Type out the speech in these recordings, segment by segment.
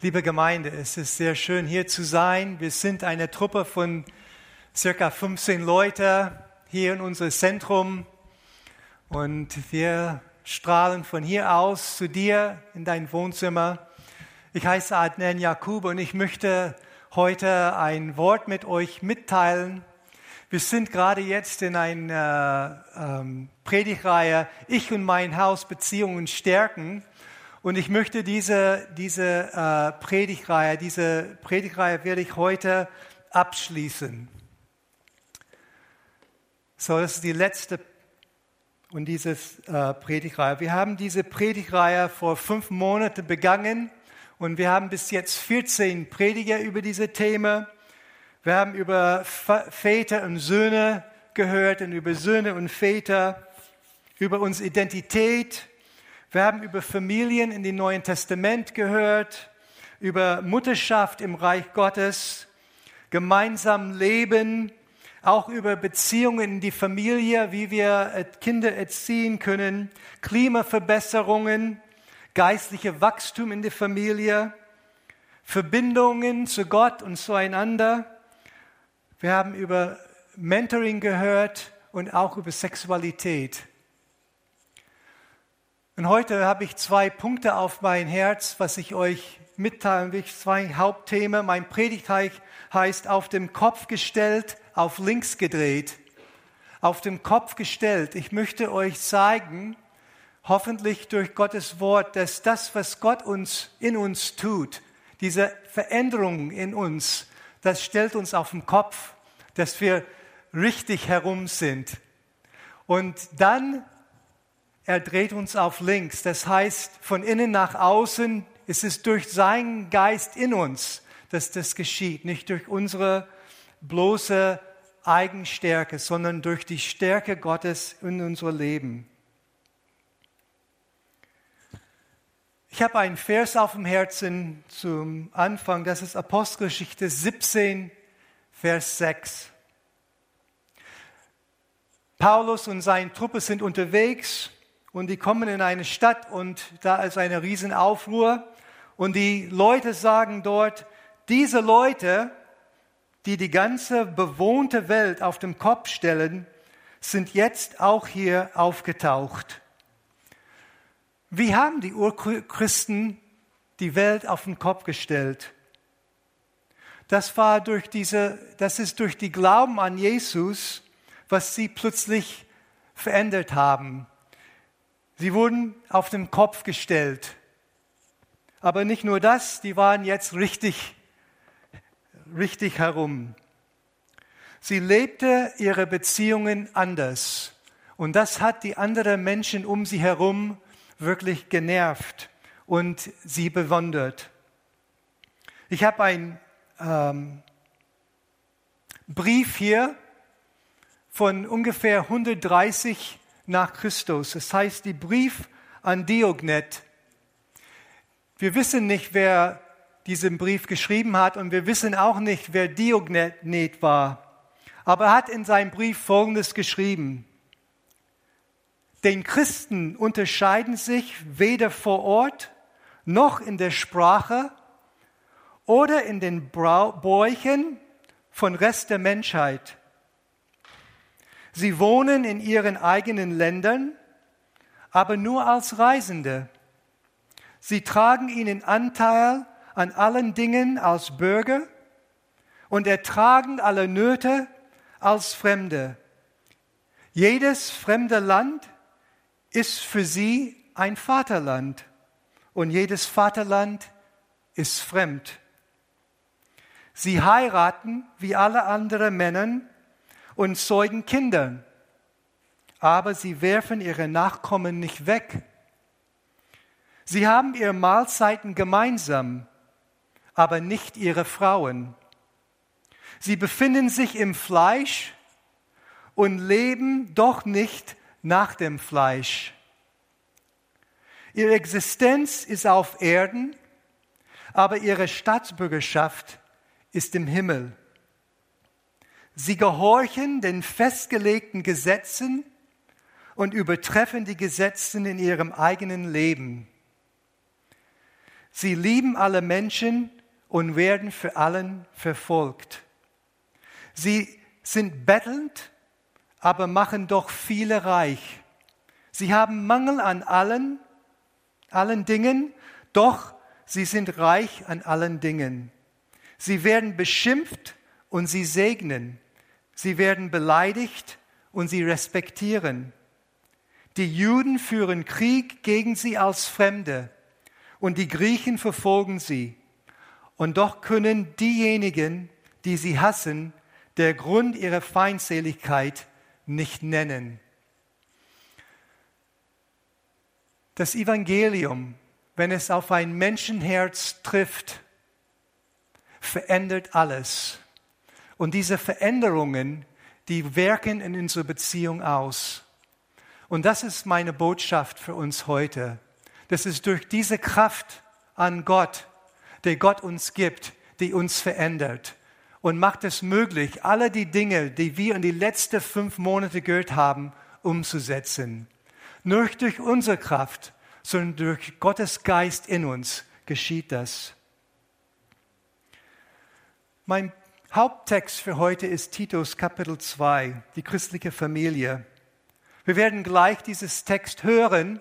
Liebe Gemeinde, es ist sehr schön hier zu sein. Wir sind eine Truppe von circa 15 Leuten hier in unserem Zentrum und wir strahlen von hier aus zu dir in dein Wohnzimmer. Ich heiße Adnan Jakub und ich möchte heute ein Wort mit euch mitteilen. Wir sind gerade jetzt in einer ähm, Predigreihe Ich und mein Haus Beziehungen stärken. Und ich möchte diese, diese äh, Predigreihe, diese Predigreihe werde ich heute abschließen. So, das ist die letzte und dieses äh, Predigreihe. Wir haben diese Predigreihe vor fünf Monaten begangen und wir haben bis jetzt 14 Prediger über diese Themen. Wir haben über Väter und Söhne gehört und über Söhne und Väter, über unsere Identität, wir haben über Familien in dem Neuen Testament gehört, über Mutterschaft im Reich Gottes, gemeinsam Leben, auch über Beziehungen in die Familie, wie wir äh, Kinder erziehen können, Klimaverbesserungen, geistliche Wachstum in der Familie, Verbindungen zu Gott und zueinander. Wir haben über Mentoring gehört und auch über Sexualität. Und heute habe ich zwei Punkte auf mein Herz, was ich euch mitteilen will. Zwei Hauptthemen. Mein Predigt heißt auf dem Kopf gestellt, auf links gedreht. Auf dem Kopf gestellt. Ich möchte euch zeigen, hoffentlich durch Gottes Wort, dass das, was Gott uns in uns tut, diese Veränderung in uns, das stellt uns auf den Kopf, dass wir richtig herum sind. Und dann er dreht uns auf links. Das heißt, von innen nach außen ist es durch seinen Geist in uns, dass das geschieht. Nicht durch unsere bloße Eigenstärke, sondern durch die Stärke Gottes in unser Leben. Ich habe einen Vers auf dem Herzen zum Anfang. Das ist Apostelgeschichte 17, Vers 6. Paulus und seine Truppe sind unterwegs und die kommen in eine Stadt und da ist eine Riesenaufruhr und die Leute sagen dort, diese Leute, die die ganze bewohnte Welt auf den Kopf stellen, sind jetzt auch hier aufgetaucht. Wie haben die Urchristen die Welt auf den Kopf gestellt? Das war durch diese, das ist durch die Glauben an Jesus, was sie plötzlich verändert haben. Sie wurden auf den Kopf gestellt. Aber nicht nur das, die waren jetzt richtig, richtig herum. Sie lebte ihre Beziehungen anders. Und das hat die anderen Menschen um sie herum wirklich genervt und sie bewundert. Ich habe einen ähm, Brief hier von ungefähr 130 nach Christus. Es heißt die Brief an Diognet. Wir wissen nicht, wer diesen Brief geschrieben hat und wir wissen auch nicht, wer Diognet war. Aber er hat in seinem Brief Folgendes geschrieben. Den Christen unterscheiden sich weder vor Ort noch in der Sprache oder in den Bräuchen von Rest der Menschheit. Sie wohnen in ihren eigenen Ländern, aber nur als Reisende. Sie tragen ihnen Anteil an allen Dingen als Bürger und ertragen alle Nöte als Fremde. Jedes fremde Land ist für sie ein Vaterland und jedes Vaterland ist fremd. Sie heiraten wie alle anderen Männer und zeugen Kinder. Aber sie werfen ihre Nachkommen nicht weg. Sie haben ihre Mahlzeiten gemeinsam, aber nicht ihre Frauen. Sie befinden sich im Fleisch und leben doch nicht nach dem Fleisch. Ihre Existenz ist auf Erden, aber ihre Staatsbürgerschaft ist im Himmel. Sie gehorchen den festgelegten Gesetzen und übertreffen die Gesetze in ihrem eigenen Leben. Sie lieben alle Menschen und werden für allen verfolgt. Sie sind bettelnd, aber machen doch viele reich. Sie haben Mangel an allen, allen Dingen, doch sie sind reich an allen Dingen. Sie werden beschimpft und sie segnen. Sie werden beleidigt und sie respektieren. Die Juden führen Krieg gegen sie als Fremde und die Griechen verfolgen sie. Und doch können diejenigen, die sie hassen, der Grund ihrer Feindseligkeit nicht nennen. Das Evangelium, wenn es auf ein Menschenherz trifft, verändert alles. Und diese Veränderungen, die wirken in unserer Beziehung aus. Und das ist meine Botschaft für uns heute. Das ist durch diese Kraft an Gott, der Gott uns gibt, die uns verändert und macht es möglich, alle die Dinge, die wir in die letzten fünf Monate gehört haben, umzusetzen. Nur durch unsere Kraft, sondern durch Gottes Geist in uns geschieht das. Mein Haupttext für heute ist Titus Kapitel 2, die christliche Familie. Wir werden gleich dieses Text hören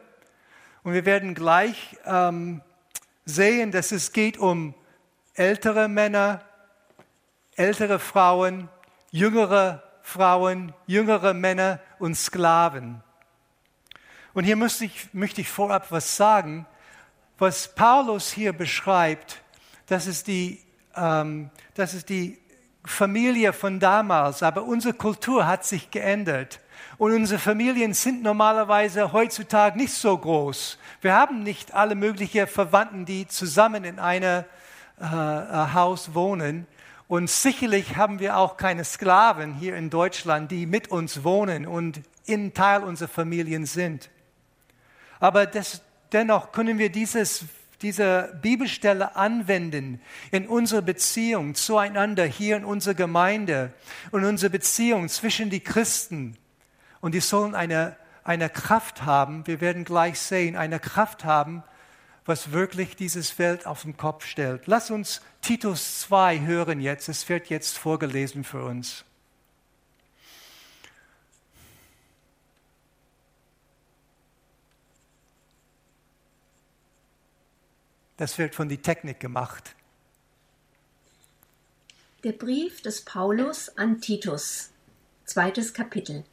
und wir werden gleich ähm, sehen, dass es geht um ältere Männer, ältere Frauen, jüngere Frauen, jüngere Männer und Sklaven. Und hier möchte ich, möchte ich vorab was sagen. Was Paulus hier beschreibt, das ist die, ähm, das ist die Familie von damals, aber unsere Kultur hat sich geändert. Und unsere Familien sind normalerweise heutzutage nicht so groß. Wir haben nicht alle möglichen Verwandten, die zusammen in einem äh, äh, Haus wohnen. Und sicherlich haben wir auch keine Sklaven hier in Deutschland, die mit uns wohnen und in Teil unserer Familien sind. Aber das, dennoch können wir dieses, diese Bibelstelle anwenden in unserer Beziehung zueinander hier in unserer Gemeinde und unsere Beziehung zwischen die Christen. Und die sollen eine, eine Kraft haben, wir werden gleich sehen, eine Kraft haben, was wirklich dieses Welt auf den Kopf stellt. Lass uns Titus 2 hören jetzt. Es wird jetzt vorgelesen für uns. Das wird von der Technik gemacht. Der Brief des Paulus an Titus, zweites Kapitel.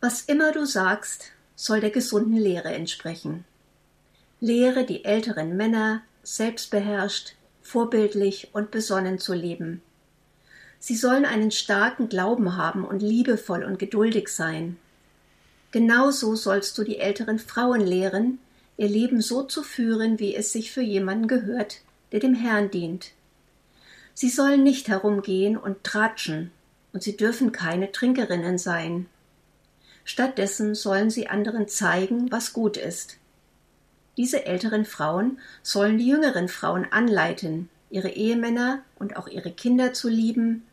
Was immer du sagst, soll der gesunden Lehre entsprechen Lehre die älteren Männer, selbstbeherrscht, vorbildlich und besonnen zu leben. Sie sollen einen starken Glauben haben und liebevoll und geduldig sein. Genauso sollst du die älteren Frauen lehren, ihr Leben so zu führen, wie es sich für jemanden gehört, der dem Herrn dient. Sie sollen nicht herumgehen und tratschen, und sie dürfen keine Trinkerinnen sein. Stattdessen sollen sie anderen zeigen, was gut ist. Diese älteren Frauen sollen die jüngeren Frauen anleiten, ihre Ehemänner und auch ihre Kinder zu lieben,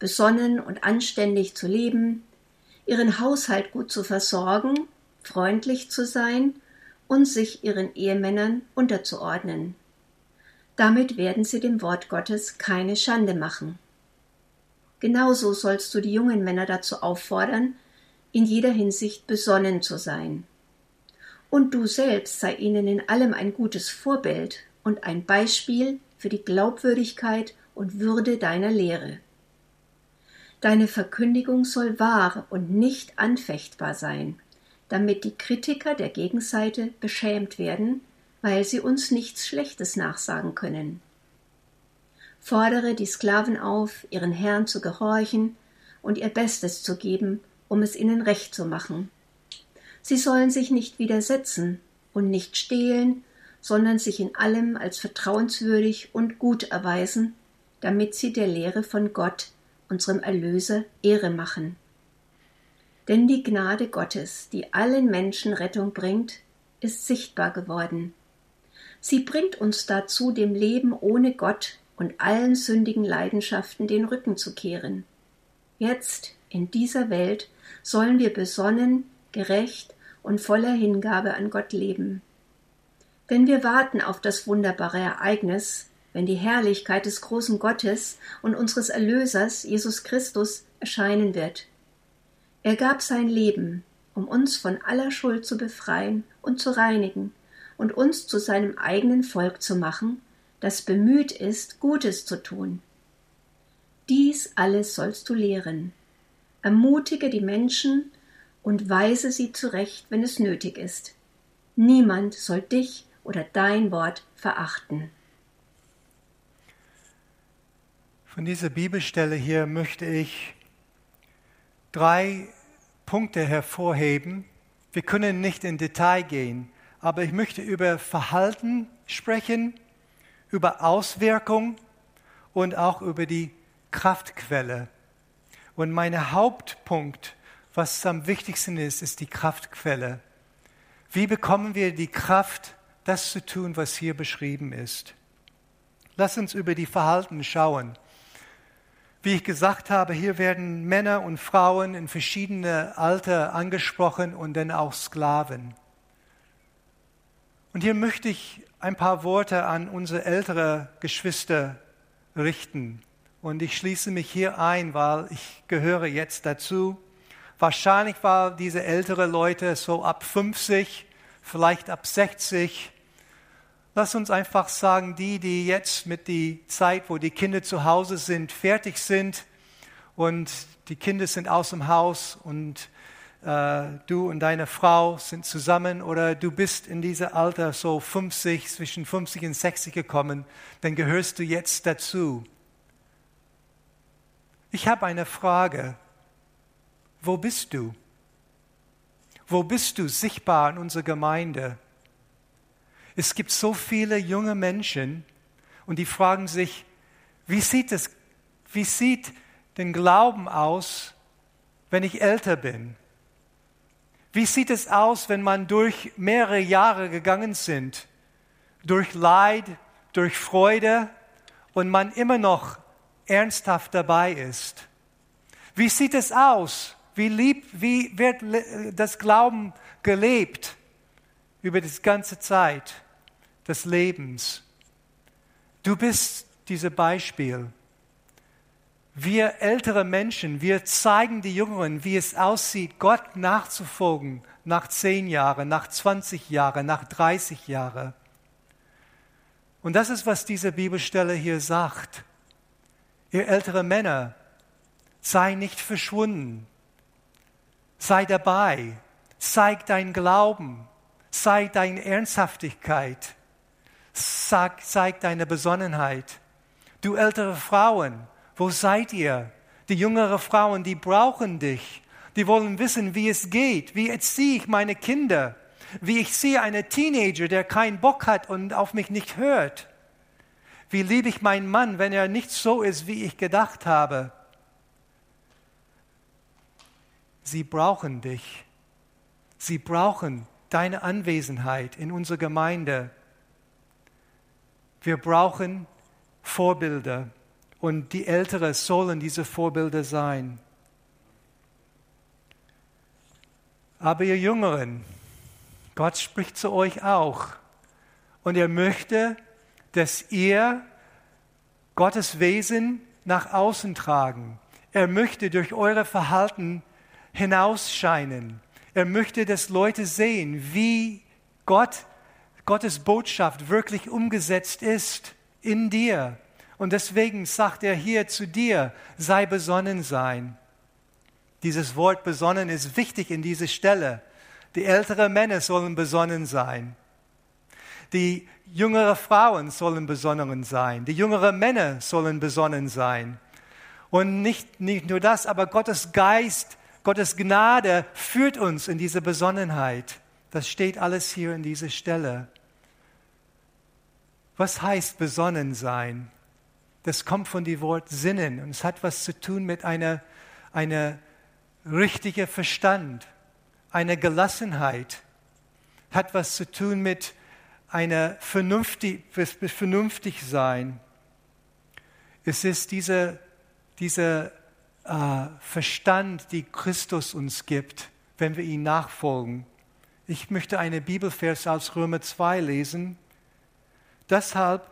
besonnen und anständig zu leben, ihren Haushalt gut zu versorgen, freundlich zu sein und sich ihren Ehemännern unterzuordnen. Damit werden sie dem Wort Gottes keine Schande machen. Genauso sollst du die jungen Männer dazu auffordern, in jeder Hinsicht besonnen zu sein und du selbst sei ihnen in allem ein gutes Vorbild und ein Beispiel für die Glaubwürdigkeit und Würde deiner Lehre. Deine Verkündigung soll wahr und nicht anfechtbar sein, damit die Kritiker der Gegenseite beschämt werden, weil sie uns nichts Schlechtes nachsagen können. Fordere die Sklaven auf, ihren Herrn zu gehorchen und ihr Bestes zu geben, um es ihnen recht zu machen Sie sollen sich nicht widersetzen und nicht stehlen, sondern sich in allem als vertrauenswürdig und gut erweisen, damit sie der Lehre von Gott, unserem Erlöser, Ehre machen. Denn die Gnade Gottes, die allen Menschen Rettung bringt, ist sichtbar geworden. Sie bringt uns dazu, dem Leben ohne Gott und allen sündigen Leidenschaften den Rücken zu kehren. Jetzt, in dieser Welt, sollen wir besonnen, gerecht und voller Hingabe an Gott leben. Wenn wir warten auf das wunderbare Ereignis, wenn die Herrlichkeit des großen Gottes und unseres Erlösers Jesus Christus erscheinen wird. Er gab sein Leben, um uns von aller Schuld zu befreien und zu reinigen und uns zu seinem eigenen Volk zu machen, das bemüht ist, Gutes zu tun. Dies alles sollst du lehren. Ermutige die Menschen und weise sie zurecht, wenn es nötig ist. Niemand soll dich oder dein Wort verachten. Von dieser Bibelstelle hier möchte ich drei Punkte hervorheben. Wir können nicht in Detail gehen, aber ich möchte über Verhalten sprechen, über Auswirkung und auch über die Kraftquelle. Und mein Hauptpunkt, was am wichtigsten ist, ist die Kraftquelle. Wie bekommen wir die Kraft, das zu tun, was hier beschrieben ist? Lass uns über die Verhalten schauen. Wie ich gesagt habe, hier werden Männer und Frauen in verschiedene Alter angesprochen und dann auch Sklaven. Und hier möchte ich ein paar Worte an unsere ältere Geschwister richten. Und ich schließe mich hier ein, weil ich gehöre jetzt dazu. Wahrscheinlich war diese ältere Leute so ab 50, vielleicht ab 60. Lass uns einfach sagen, die, die jetzt mit der Zeit, wo die Kinder zu Hause sind, fertig sind und die Kinder sind aus dem Haus und äh, du und deine Frau sind zusammen oder du bist in diesem Alter so 50, zwischen 50 und 60 gekommen, dann gehörst du jetzt dazu. Ich habe eine Frage. Wo bist du? Wo bist du sichtbar in unserer Gemeinde? Es gibt so viele junge Menschen und die fragen sich, wie sieht es, wie sieht den Glauben aus, wenn ich älter bin? Wie sieht es aus, wenn man durch mehrere Jahre gegangen sind, durch Leid, durch Freude und man immer noch ernsthaft dabei ist? Wie sieht es aus? Wie, lieb, wie wird das Glauben gelebt über die ganze Zeit des Lebens? Du bist dieses Beispiel. Wir ältere Menschen, wir zeigen die Jüngeren, wie es aussieht, Gott nachzufolgen nach zehn Jahren, nach 20 Jahren, nach 30 Jahren. Und das ist, was diese Bibelstelle hier sagt. Ihr ältere Männer, sei nicht verschwunden. Sei dabei. Zeig dein Glauben. Zeig deine Ernsthaftigkeit. Zeig, zeig deine Besonnenheit. Du ältere Frauen, wo seid ihr? Die jüngere Frauen, die brauchen dich. Die wollen wissen, wie es geht. Wie erziehe ich meine Kinder? Wie ich sehe einen Teenager, der keinen Bock hat und auf mich nicht hört. Wie liebe ich meinen Mann, wenn er nicht so ist, wie ich gedacht habe? Sie brauchen dich. Sie brauchen deine Anwesenheit in unserer Gemeinde. Wir brauchen Vorbilder und die Älteren sollen diese Vorbilder sein. Aber ihr Jüngeren, Gott spricht zu euch auch und er möchte, dass ihr Gottes Wesen nach außen tragen. Er möchte durch eure Verhalten hinausscheinen. Er möchte, dass Leute sehen, wie Gott, Gottes Botschaft wirklich umgesetzt ist in dir. Und deswegen sagt er hier zu dir, sei besonnen sein. Dieses Wort besonnen ist wichtig in dieser Stelle. Die älteren Männer sollen besonnen sein. Die jüngeren Frauen sollen besonnen sein. Die jüngeren Männer sollen besonnen sein. Und nicht, nicht nur das, aber Gottes Geist, Gottes Gnade führt uns in diese Besonnenheit. Das steht alles hier in dieser Stelle. Was heißt besonnen sein? das kommt von dem Wort Sinnen und es hat was zu tun mit einer, einer richtigen Verstand, einer Gelassenheit, hat was zu tun mit einer vernünftig, vernünftig sein. Es ist dieser, dieser äh, Verstand, die Christus uns gibt, wenn wir ihn nachfolgen. Ich möchte eine Bibelvers aus Römer 2 lesen. Deshalb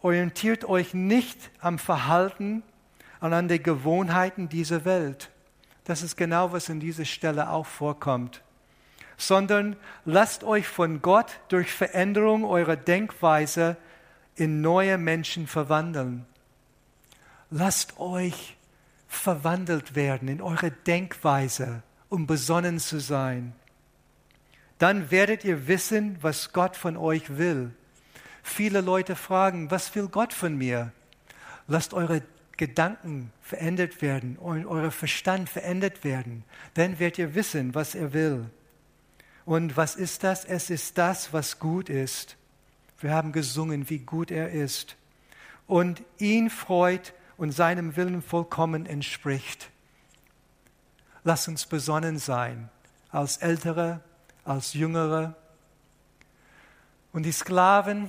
orientiert euch nicht am Verhalten und an den Gewohnheiten dieser Welt. Das ist genau, was in dieser Stelle auch vorkommt. Sondern lasst euch von Gott durch Veränderung eurer Denkweise in neue Menschen verwandeln. Lasst euch verwandelt werden in eure Denkweise, um besonnen zu sein. Dann werdet ihr wissen, was Gott von euch will. Viele Leute fragen, was will Gott von mir? Lasst eure Gedanken verändert werden und euer Verstand verändert werden. Dann werdet ihr wissen, was er will. Und was ist das? Es ist das, was gut ist. Wir haben gesungen, wie gut er ist. Und ihn freut und seinem Willen vollkommen entspricht. Lass uns besonnen sein, als Ältere, als Jüngere. Und die Sklaven,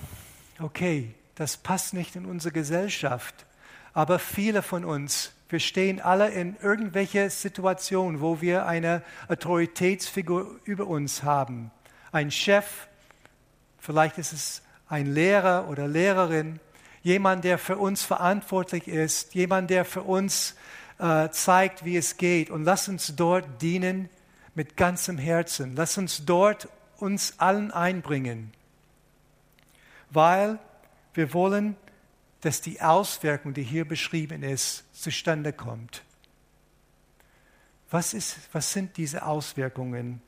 okay, das passt nicht in unsere Gesellschaft, aber viele von uns, wir stehen alle in irgendwelche Situationen, wo wir eine Autoritätsfigur über uns haben. Ein Chef, vielleicht ist es ein Lehrer oder Lehrerin, jemand, der für uns verantwortlich ist, jemand, der für uns äh, zeigt, wie es geht. Und lass uns dort dienen mit ganzem Herzen. Lass uns dort uns allen einbringen, weil wir wollen, dass die Auswirkung, die hier beschrieben ist, zustande kommt. Was, ist, was sind diese Auswirkungen?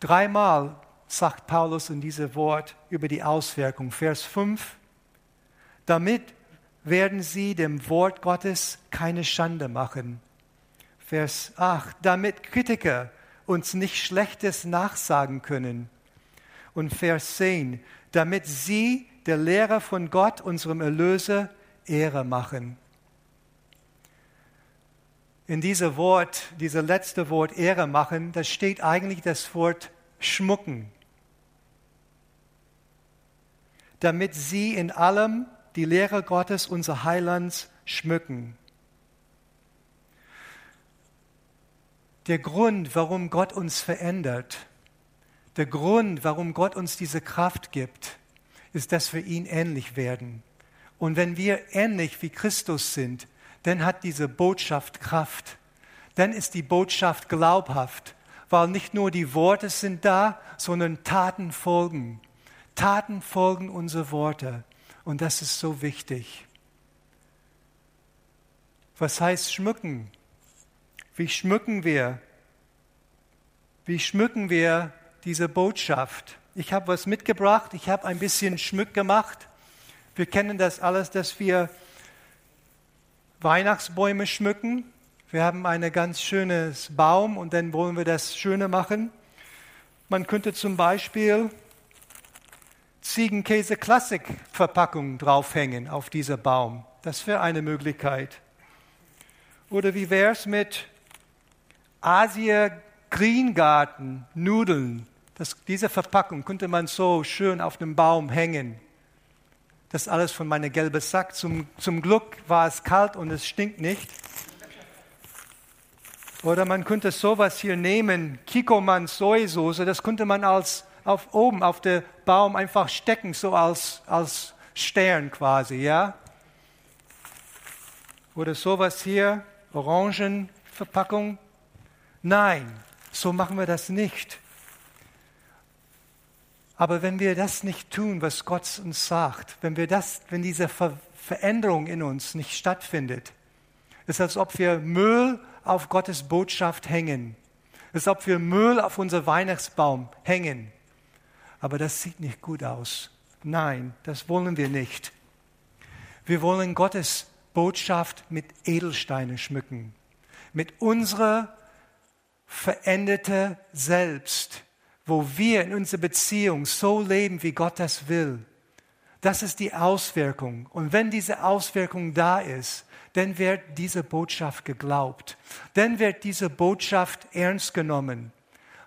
Dreimal sagt Paulus in diesem Wort über die Auswirkung. Vers 5, damit werden sie dem Wort Gottes keine Schande machen. Vers 8, damit Kritiker uns nicht Schlechtes nachsagen können. Und Vers 10, damit sie der Lehre von Gott, unserem Erlöser, Ehre machen. In diesem Wort, dieser letzte Wort Ehre machen, da steht eigentlich das Wort schmucken. Damit sie in allem die Lehre Gottes, unser Heilands, schmücken. Der Grund, warum Gott uns verändert, der Grund, warum Gott uns diese Kraft gibt, ist, dass wir ihn ähnlich werden. Und wenn wir ähnlich wie Christus sind, dann hat diese Botschaft Kraft. Dann ist die Botschaft glaubhaft, weil nicht nur die Worte sind da, sondern Taten folgen. Taten folgen unsere Worte. Und das ist so wichtig. Was heißt schmücken? Wie schmücken wir? Wie schmücken wir diese Botschaft? Ich habe was mitgebracht, ich habe ein bisschen Schmück gemacht. Wir kennen das alles, dass wir Weihnachtsbäume schmücken. Wir haben ein ganz schönes Baum und dann wollen wir das schöner machen. Man könnte zum Beispiel Ziegenkäse Klassik Verpackung draufhängen auf dieser Baum. Das wäre eine Möglichkeit. Oder wie wäre es mit Asia Green Garten Nudeln? Das, diese Verpackung könnte man so schön auf dem Baum hängen. Das alles von meinem gelben Sack. Zum, zum Glück war es kalt und es stinkt nicht. Oder man könnte sowas hier nehmen, Kikoman Sojasauce, das könnte man als auf oben auf den Baum einfach stecken, so als, als Stern quasi, ja? Oder sowas hier, Orangenverpackung. Nein, so machen wir das nicht. Aber wenn wir das nicht tun, was Gott uns sagt, wenn wir das, wenn diese Ver Veränderung in uns nicht stattfindet, ist es, als ob wir Müll auf Gottes Botschaft hängen. Ist, als ob wir Müll auf unser Weihnachtsbaum hängen aber das sieht nicht gut aus. Nein, das wollen wir nicht. Wir wollen Gottes Botschaft mit Edelsteinen schmücken, mit unserer veränderte Selbst, wo wir in unserer Beziehung so leben, wie Gott das will. Das ist die Auswirkung. Und wenn diese Auswirkung da ist, dann wird diese Botschaft geglaubt. Dann wird diese Botschaft ernst genommen,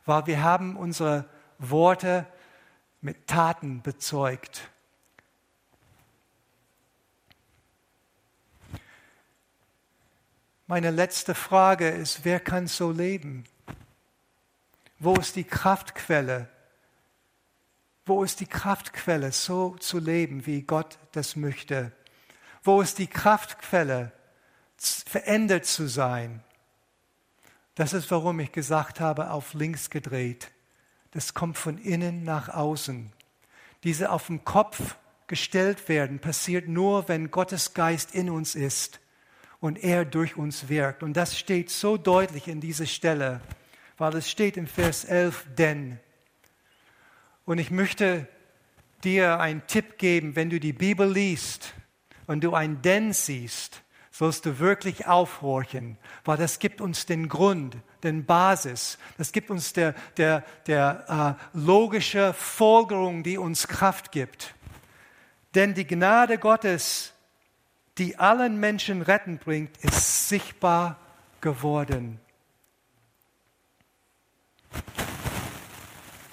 weil wir haben unsere Worte mit Taten bezeugt. Meine letzte Frage ist, wer kann so leben? Wo ist die Kraftquelle, Wo ist die Kraftquelle, so zu leben, wie Gott das möchte? Wo ist die Kraftquelle, verändert zu sein? Das ist, warum ich gesagt habe, auf links gedreht. Das kommt von innen nach außen. Diese auf den Kopf gestellt werden, passiert nur, wenn Gottes Geist in uns ist und er durch uns wirkt. Und das steht so deutlich in dieser Stelle, weil es steht im Vers 11, denn. Und ich möchte dir einen Tipp geben, wenn du die Bibel liest und du ein denn siehst, sollst du wirklich aufhorchen, weil das gibt uns den Grund, den Basis, das gibt uns der, der, der äh, logische Folgerung, die uns Kraft gibt. Denn die Gnade Gottes die allen Menschen retten bringt, ist sichtbar geworden.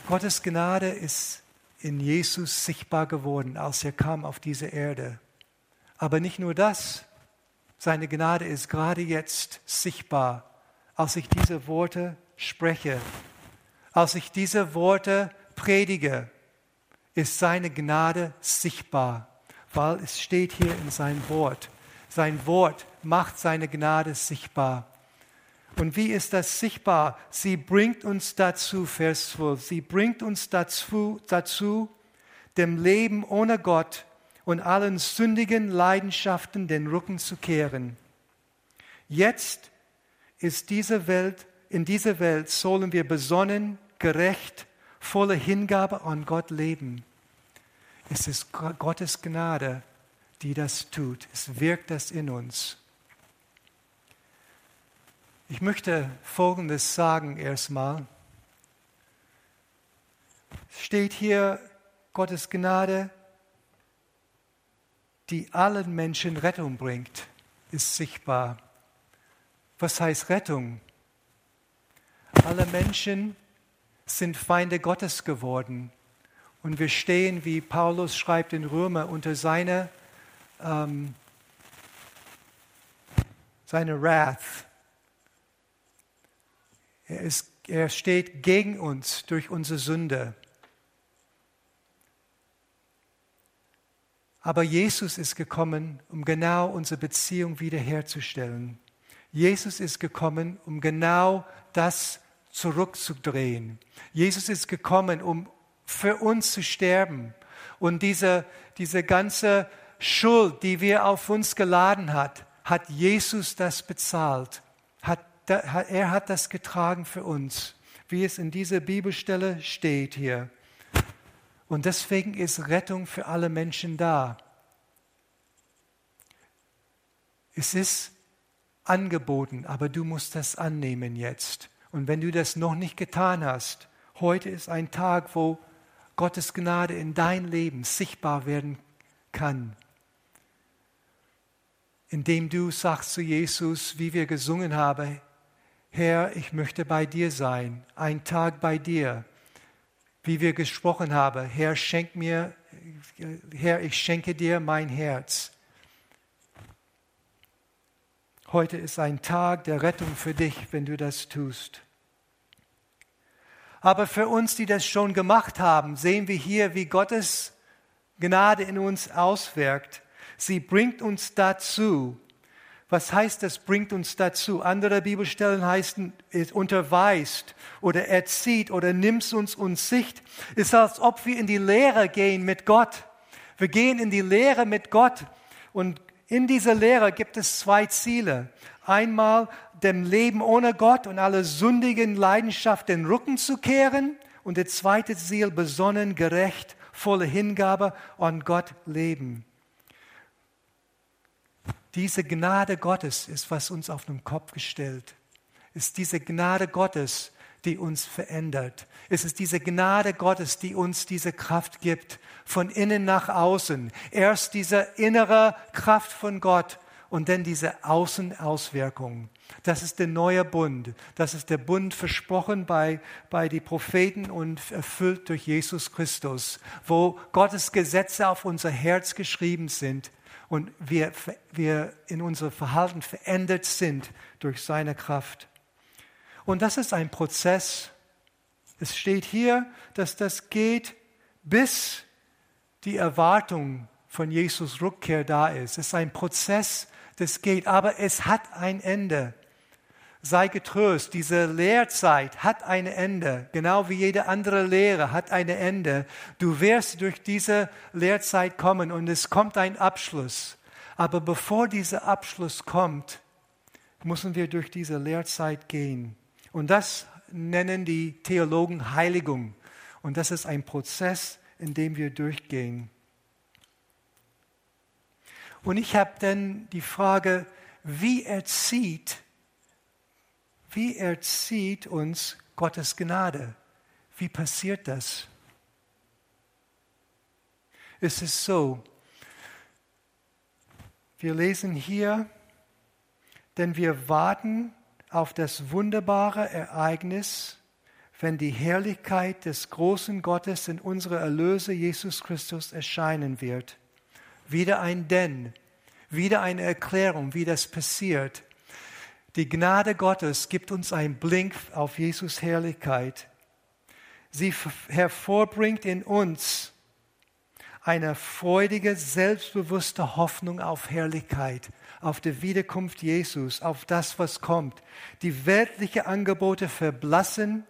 Gottes Gnade ist in Jesus sichtbar geworden, als er kam auf diese Erde. Aber nicht nur das, seine Gnade ist gerade jetzt sichtbar, als ich diese Worte spreche, als ich diese Worte predige, ist seine Gnade sichtbar weil es steht hier in seinem Wort. Sein Wort macht seine Gnade sichtbar. Und wie ist das sichtbar? Sie bringt uns dazu, Vers 12, sie bringt uns dazu, dazu, dem Leben ohne Gott und allen sündigen Leidenschaften den Rücken zu kehren. Jetzt ist diese Welt, in dieser Welt sollen wir besonnen, gerecht, voller Hingabe an Gott leben. Es ist Gottes Gnade, die das tut. Es wirkt das in uns. Ich möchte Folgendes sagen erstmal. Es steht hier Gottes Gnade, die allen Menschen Rettung bringt, ist sichtbar. Was heißt Rettung? Alle Menschen sind Feinde Gottes geworden. Und wir stehen, wie Paulus schreibt in Römer, unter seiner, ähm, seiner Wrath. Er, ist, er steht gegen uns durch unsere Sünde. Aber Jesus ist gekommen, um genau unsere Beziehung wiederherzustellen. Jesus ist gekommen, um genau das zurückzudrehen. Jesus ist gekommen, um für uns zu sterben. Und diese, diese ganze Schuld, die wir auf uns geladen hat, hat Jesus das bezahlt. Er hat das getragen für uns, wie es in dieser Bibelstelle steht hier. Und deswegen ist Rettung für alle Menschen da. Es ist angeboten, aber du musst das annehmen jetzt. Und wenn du das noch nicht getan hast, heute ist ein Tag, wo Gottes Gnade in dein Leben sichtbar werden kann. Indem du sagst zu Jesus, wie wir gesungen haben, Herr, ich möchte bei dir sein, ein Tag bei dir. Wie wir gesprochen haben, Herr, schenk mir, Herr, ich schenke dir mein Herz. Heute ist ein Tag der Rettung für dich, wenn du das tust. Aber für uns, die das schon gemacht haben, sehen wir hier, wie Gottes Gnade in uns auswirkt. Sie bringt uns dazu. Was heißt das, bringt uns dazu? Andere Bibelstellen heißen, es unterweist oder erzieht oder nimmt uns uns Sicht. Es ist, als ob wir in die Lehre gehen mit Gott. Wir gehen in die Lehre mit Gott. Und in dieser Lehre gibt es zwei Ziele. Einmal dem Leben ohne Gott und alle sündigen Leidenschaft den Rücken zu kehren. Und der zweite Ziel, besonnen, gerecht, volle Hingabe an Gott leben. Diese Gnade Gottes ist, was uns auf den Kopf gestellt. Ist diese Gnade Gottes, die uns verändert. Es ist diese Gnade Gottes, die uns diese Kraft gibt, von innen nach außen. Erst diese innere Kraft von Gott und dann diese Außenauswirkung. Das ist der neue Bund. Das ist der Bund versprochen bei, bei den Propheten und erfüllt durch Jesus Christus, wo Gottes Gesetze auf unser Herz geschrieben sind und wir, wir in unserem Verhalten verändert sind durch seine Kraft. Und das ist ein Prozess. Es steht hier, dass das geht bis die Erwartung von Jesus Rückkehr da ist. Es ist ein Prozess, das geht, aber es hat ein Ende. Sei getröst, diese Lehrzeit hat ein Ende, genau wie jede andere Lehre hat ein Ende. Du wirst durch diese Lehrzeit kommen und es kommt ein Abschluss. Aber bevor dieser Abschluss kommt, müssen wir durch diese Lehrzeit gehen. Und das nennen die Theologen Heiligung. Und das ist ein Prozess, in dem wir durchgehen. Und ich habe dann die Frage, wie erzieht, wie erzieht uns Gottes Gnade? Wie passiert das? Es ist so, wir lesen hier, denn wir warten auf das wunderbare Ereignis, wenn die Herrlichkeit des großen Gottes in unserer Erlöse Jesus Christus erscheinen wird. Wieder ein Denn, wieder eine Erklärung, wie das passiert. Die Gnade Gottes gibt uns einen Blink auf Jesus Herrlichkeit. Sie hervorbringt in uns eine freudige, selbstbewusste Hoffnung auf Herrlichkeit, auf die Wiederkunft Jesus, auf das, was kommt. Die weltlichen Angebote verblassen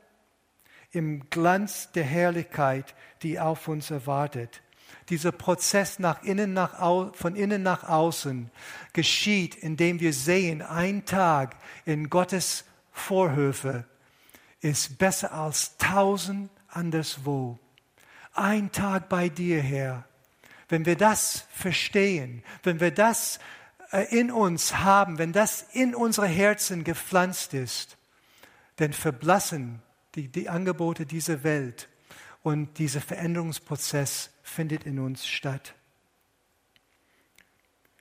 im Glanz der Herrlichkeit, die auf uns erwartet. Dieser Prozess nach innen, nach, von innen nach außen geschieht, indem wir sehen, ein Tag in Gottes Vorhöfe ist besser als tausend anderswo ein Tag bei dir, Herr. Wenn wir das verstehen, wenn wir das äh, in uns haben, wenn das in unsere Herzen gepflanzt ist, dann verblassen die, die Angebote dieser Welt und dieser Veränderungsprozess findet in uns statt.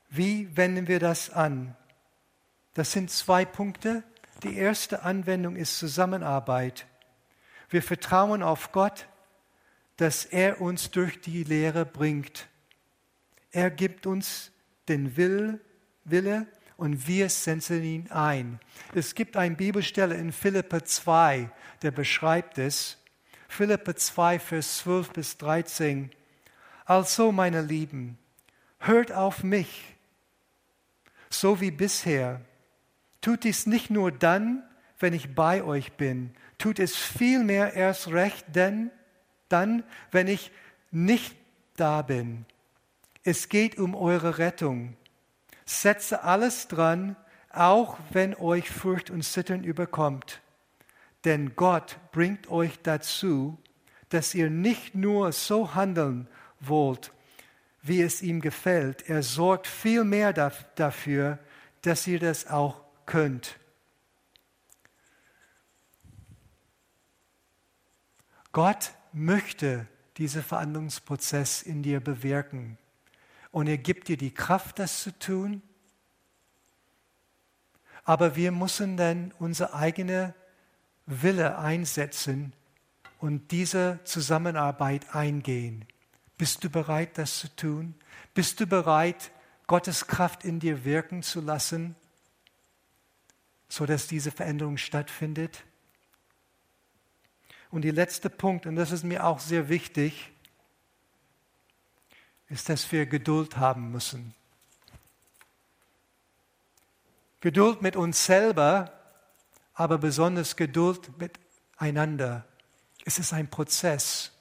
Wie wenden wir das an? Das sind zwei Punkte. Die erste Anwendung ist Zusammenarbeit. Wir vertrauen auf Gott dass er uns durch die Lehre bringt. Er gibt uns den Will, Wille und wir setzen ihn ein. Es gibt eine Bibelstelle in Philippe 2, der beschreibt es. Philippe 2, Vers 12 bis 13. Also, meine Lieben, hört auf mich, so wie bisher. Tut dies nicht nur dann, wenn ich bei euch bin, tut es vielmehr erst recht, denn dann, wenn ich nicht da bin. Es geht um eure Rettung. Setze alles dran, auch wenn euch Furcht und Zittern überkommt. Denn Gott bringt euch dazu, dass ihr nicht nur so handeln wollt, wie es ihm gefällt. Er sorgt vielmehr dafür, dass ihr das auch könnt. Gott möchte diesen Verhandlungsprozess in dir bewirken. Und er gibt dir die Kraft, das zu tun. Aber wir müssen dann unsere eigene Wille einsetzen und diese Zusammenarbeit eingehen. Bist du bereit, das zu tun? Bist du bereit, Gottes Kraft in dir wirken zu lassen, sodass diese Veränderung stattfindet? Und der letzte Punkt, und das ist mir auch sehr wichtig, ist, dass wir Geduld haben müssen. Geduld mit uns selber, aber besonders Geduld miteinander. Es ist ein Prozess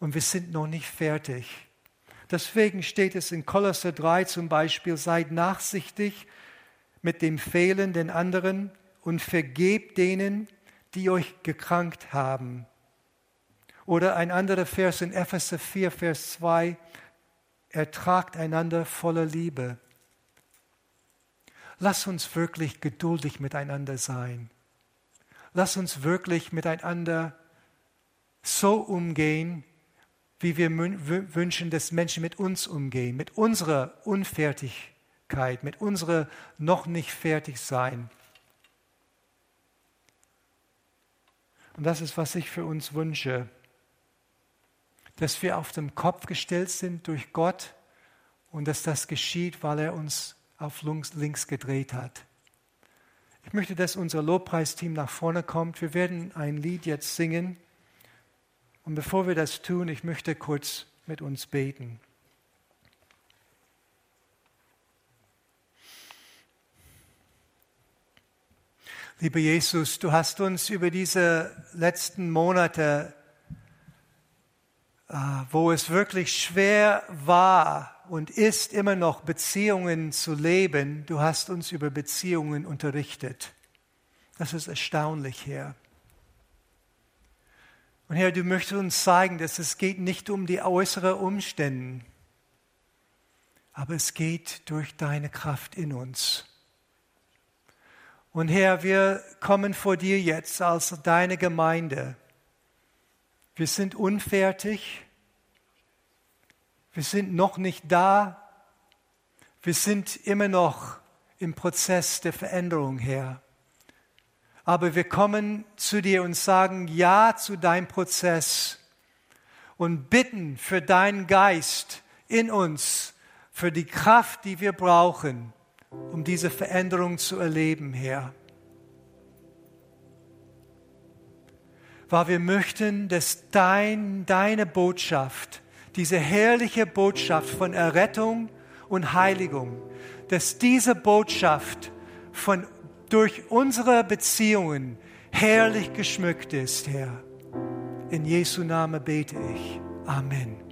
und wir sind noch nicht fertig. Deswegen steht es in Kolosser 3 zum Beispiel, seid nachsichtig mit dem Fehlenden anderen und vergebt denen, die euch gekrankt haben. Oder ein anderer Vers in Epheser 4, Vers 2, ertragt einander voller Liebe. Lass uns wirklich geduldig miteinander sein. Lass uns wirklich miteinander so umgehen, wie wir wünschen, dass Menschen mit uns umgehen, mit unserer Unfertigkeit, mit unserer noch nicht fertig sein. Und das ist, was ich für uns wünsche dass wir auf den Kopf gestellt sind durch Gott und dass das geschieht, weil er uns auf links gedreht hat. Ich möchte, dass unser Lobpreisteam nach vorne kommt. Wir werden ein Lied jetzt singen. Und bevor wir das tun, ich möchte kurz mit uns beten. Lieber Jesus, du hast uns über diese letzten Monate, äh, wo es wirklich schwer war und ist immer noch Beziehungen zu leben, du hast uns über Beziehungen unterrichtet. Das ist erstaunlich, Herr. Und Herr, du möchtest uns zeigen, dass es geht nicht um die äußeren Umstände, aber es geht durch deine Kraft in uns. Und Herr, wir kommen vor dir jetzt als deine Gemeinde. Wir sind unfertig. Wir sind noch nicht da. Wir sind immer noch im Prozess der Veränderung, Herr. Aber wir kommen zu dir und sagen Ja zu deinem Prozess und bitten für deinen Geist in uns, für die Kraft, die wir brauchen, um diese Veränderung zu erleben, Herr. Weil wir möchten, dass dein, deine Botschaft, diese herrliche Botschaft von Errettung und Heiligung, dass diese Botschaft von, durch unsere Beziehungen herrlich geschmückt ist, Herr. In Jesu Namen bete ich. Amen.